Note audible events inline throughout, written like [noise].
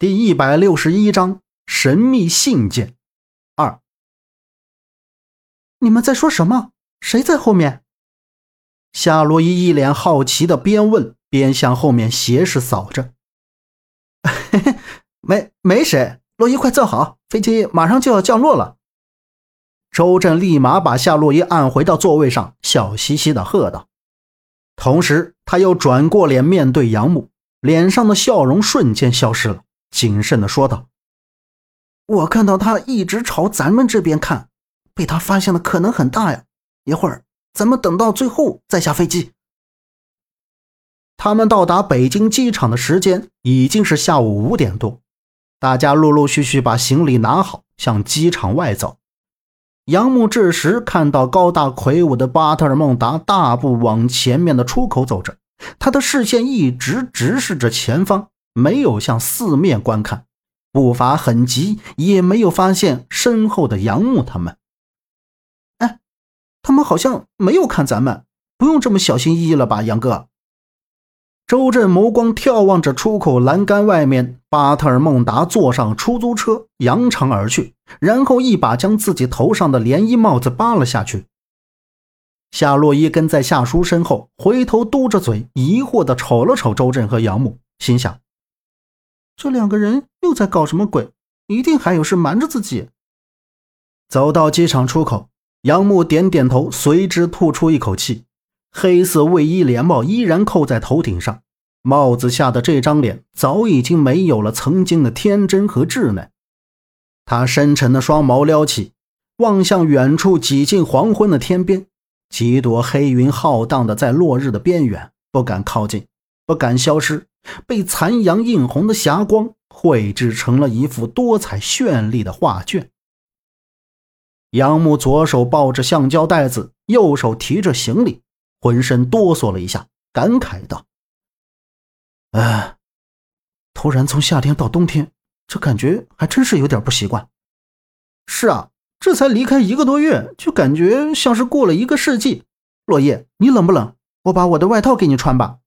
第一百六十一章神秘信件二。你们在说什么？谁在后面？夏洛伊一脸好奇的边问边向后面斜视扫着。[laughs] 嘿嘿，没没谁。洛伊，快坐好，飞机马上就要降落了。周震立马把夏洛伊按回到座位上，笑嘻嘻的喝道。同时，他又转过脸面对杨木，脸上的笑容瞬间消失了。谨慎的说道：“我看到他一直朝咱们这边看，被他发现的可能很大呀。一会儿咱们等到最后再下飞机。”他们到达北京机场的时间已经是下午五点多，大家陆陆续续把行李拿好，向机场外走。杨木这时看到高大魁梧的巴特尔孟达大步往前面的出口走着，他的视线一直直视着前方。没有向四面观看，步伐很急，也没有发现身后的杨木他们。哎，他们好像没有看咱们，不用这么小心翼翼了吧，杨哥？周震眸光眺望着出口栏杆外面，巴特尔孟达坐上出租车，扬长而去，然后一把将自己头上的连衣帽子扒了下去。夏洛伊跟在夏叔身后，回头嘟着嘴，疑惑地瞅了瞅周震和杨木，心想。这两个人又在搞什么鬼？一定还有事瞒着自己。走到机场出口，杨木点点头，随之吐出一口气。黑色卫衣连帽依然扣在头顶上，帽子下的这张脸早已经没有了曾经的天真和稚嫩。他深沉的双眸撩起，望向远处几近黄昏的天边，几朵黑云浩荡的在落日的边缘，不敢靠近，不敢消失。被残阳映红的霞光绘制成了一幅多彩绚丽的画卷。杨木左手抱着橡胶袋子，右手提着行李，浑身哆嗦了一下，感慨道：“哎，突然从夏天到冬天，这感觉还真是有点不习惯。是啊，这才离开一个多月，就感觉像是过了一个世纪。落叶，你冷不冷？我把我的外套给你穿吧。”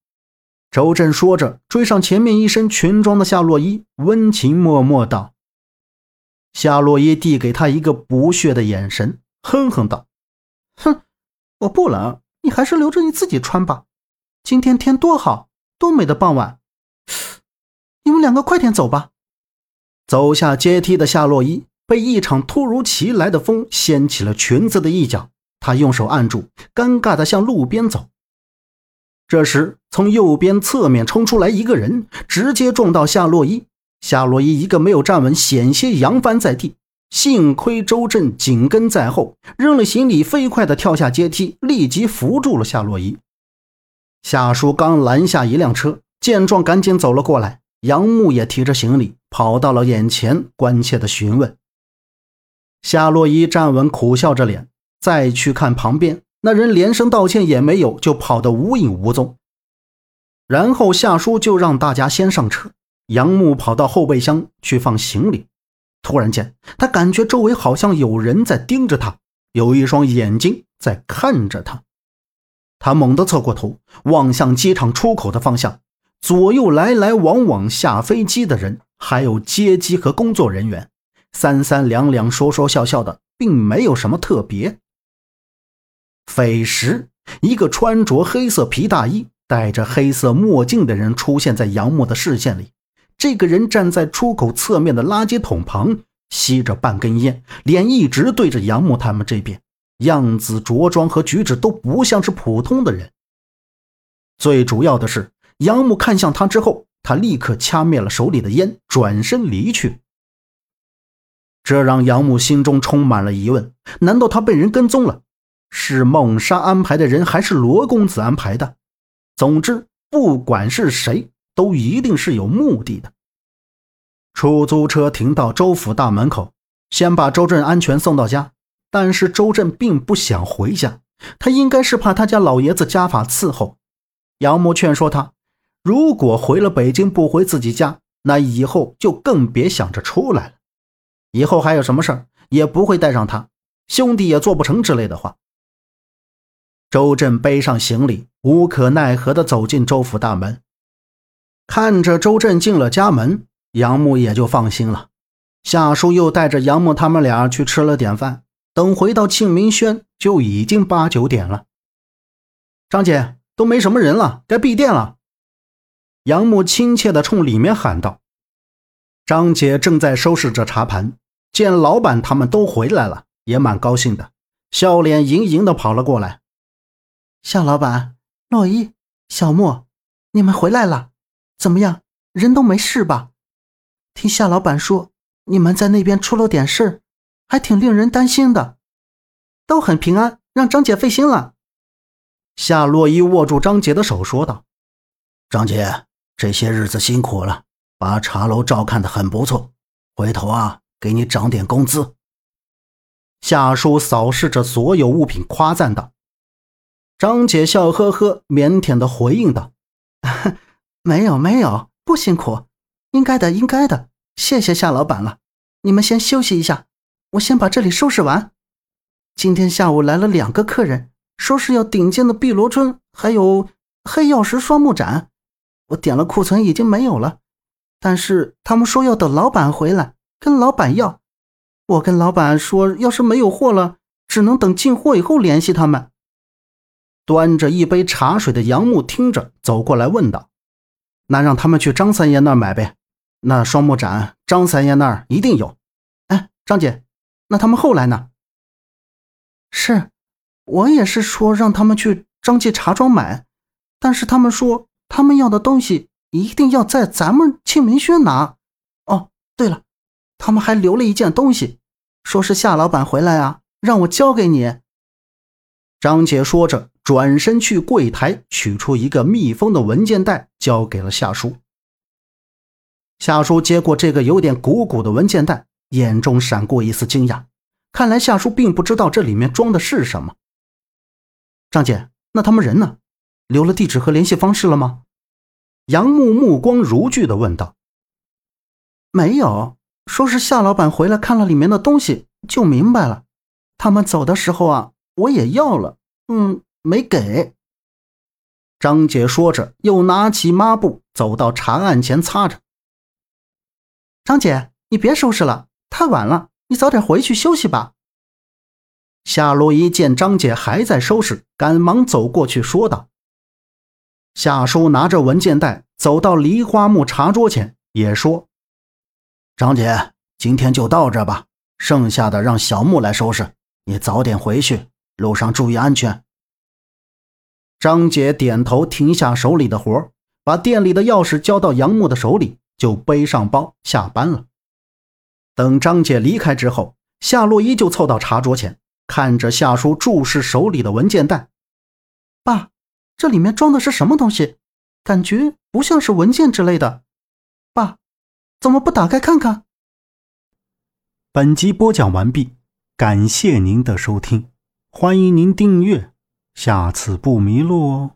周震说着，追上前面一身裙装的夏洛伊，温情脉脉道：“夏洛伊递给他一个不屑的眼神，哼哼道：‘哼，我不冷，你还是留着你自己穿吧。今天天多好，多美的傍晚。你们两个快点走吧。’走下阶梯的夏洛伊被一场突如其来的风掀起了裙子的一角，她用手按住，尴尬的向路边走。”这时，从右边侧面冲出来一个人，直接撞到夏洛伊。夏洛伊一个没有站稳，险些扬翻在地。幸亏周震紧跟在后，扔了行李，飞快地跳下阶梯，立即扶住了夏洛伊。夏叔刚拦下一辆车，见状赶紧走了过来。杨木也提着行李跑到了眼前，关切地询问。夏洛伊站稳，苦笑着脸，再去看旁边。那人连声道歉也没有，就跑得无影无踪。然后夏叔就让大家先上车，杨木跑到后备箱去放行李。突然间，他感觉周围好像有人在盯着他，有一双眼睛在看着他。他猛地侧过头，望向机场出口的方向，左右来来往往下飞机的人，还有接机和工作人员，三三两两说说笑笑的，并没有什么特别。匪时，一个穿着黑色皮大衣、戴着黑色墨镜的人出现在杨木的视线里。这个人站在出口侧面的垃圾桶旁，吸着半根烟，脸一直对着杨木他们这边，样子、着装和举止都不像是普通的人。最主要的是，杨木看向他之后，他立刻掐灭了手里的烟，转身离去。这让杨木心中充满了疑问：难道他被人跟踪了？是孟莎安排的人，还是罗公子安排的？总之，不管是谁，都一定是有目的的。出租车停到周府大门口，先把周震安全送到家。但是周震并不想回家，他应该是怕他家老爷子家法伺候。杨木劝说他，如果回了北京不回自己家，那以后就更别想着出来了。以后还有什么事儿，也不会带上他，兄弟也做不成之类的话。周震背上行李，无可奈何地走进周府大门。看着周震进了家门，杨木也就放心了。夏叔又带着杨木他们俩去吃了点饭，等回到庆明轩就已经八九点了。张姐，都没什么人了，该闭店了。杨木亲切地冲里面喊道。张姐正在收拾着茶盘，见老板他们都回来了，也蛮高兴的，笑脸盈盈地跑了过来。夏老板，洛伊，小莫，你们回来了，怎么样？人都没事吧？听夏老板说，你们在那边出了点事还挺令人担心的。都很平安，让张姐费心了。夏洛伊握住张姐的手说道：“张姐，这些日子辛苦了，把茶楼照看的很不错，回头啊，给你涨点工资。”夏叔扫视着所有物品，夸赞道。张姐笑呵呵，腼腆的回应道：“ [laughs] 没有，没有，不辛苦，应该的，应该的。谢谢夏老板了。你们先休息一下，我先把这里收拾完。今天下午来了两个客人，说是要顶尖的碧螺春，还有黑曜石双木盏。我点了库存已经没有了，但是他们说要等老板回来，跟老板要。我跟老板说，要是没有货了，只能等进货以后联系他们。”端着一杯茶水的杨木听着，走过来问道：“那让他们去张三爷那儿买呗，那双木盏张三爷那儿一定有。”哎，张姐，那他们后来呢？是，我也是说让他们去张记茶庄买，但是他们说他们要的东西一定要在咱们庆明轩拿。哦，对了，他们还留了一件东西，说是夏老板回来啊，让我交给你。张姐说着。转身去柜台取出一个密封的文件袋，交给了夏叔。夏叔接过这个有点鼓鼓的文件袋，眼中闪过一丝惊讶。看来夏叔并不知道这里面装的是什么。张姐，那他们人呢？留了地址和联系方式了吗？杨木目光如炬地问道。没有，说是夏老板回来看了里面的东西就明白了。他们走的时候啊，我也要了，嗯。没给。张姐说着，又拿起抹布走到茶案前擦着。张姐，你别收拾了，太晚了，你早点回去休息吧。夏洛伊见张姐还在收拾，赶忙走过去说道。夏叔拿着文件袋走到梨花木茶桌前，也说：“张姐，今天就到这吧，剩下的让小木来收拾。你早点回去，路上注意安全。”张姐点头，停下手里的活把店里的钥匙交到杨木的手里，就背上包下班了。等张姐离开之后，夏洛伊就凑到茶桌前，看着夏叔注视手里的文件袋：“爸，这里面装的是什么东西？感觉不像是文件之类的。爸，怎么不打开看看？”本集播讲完毕，感谢您的收听，欢迎您订阅。下次不迷路哦。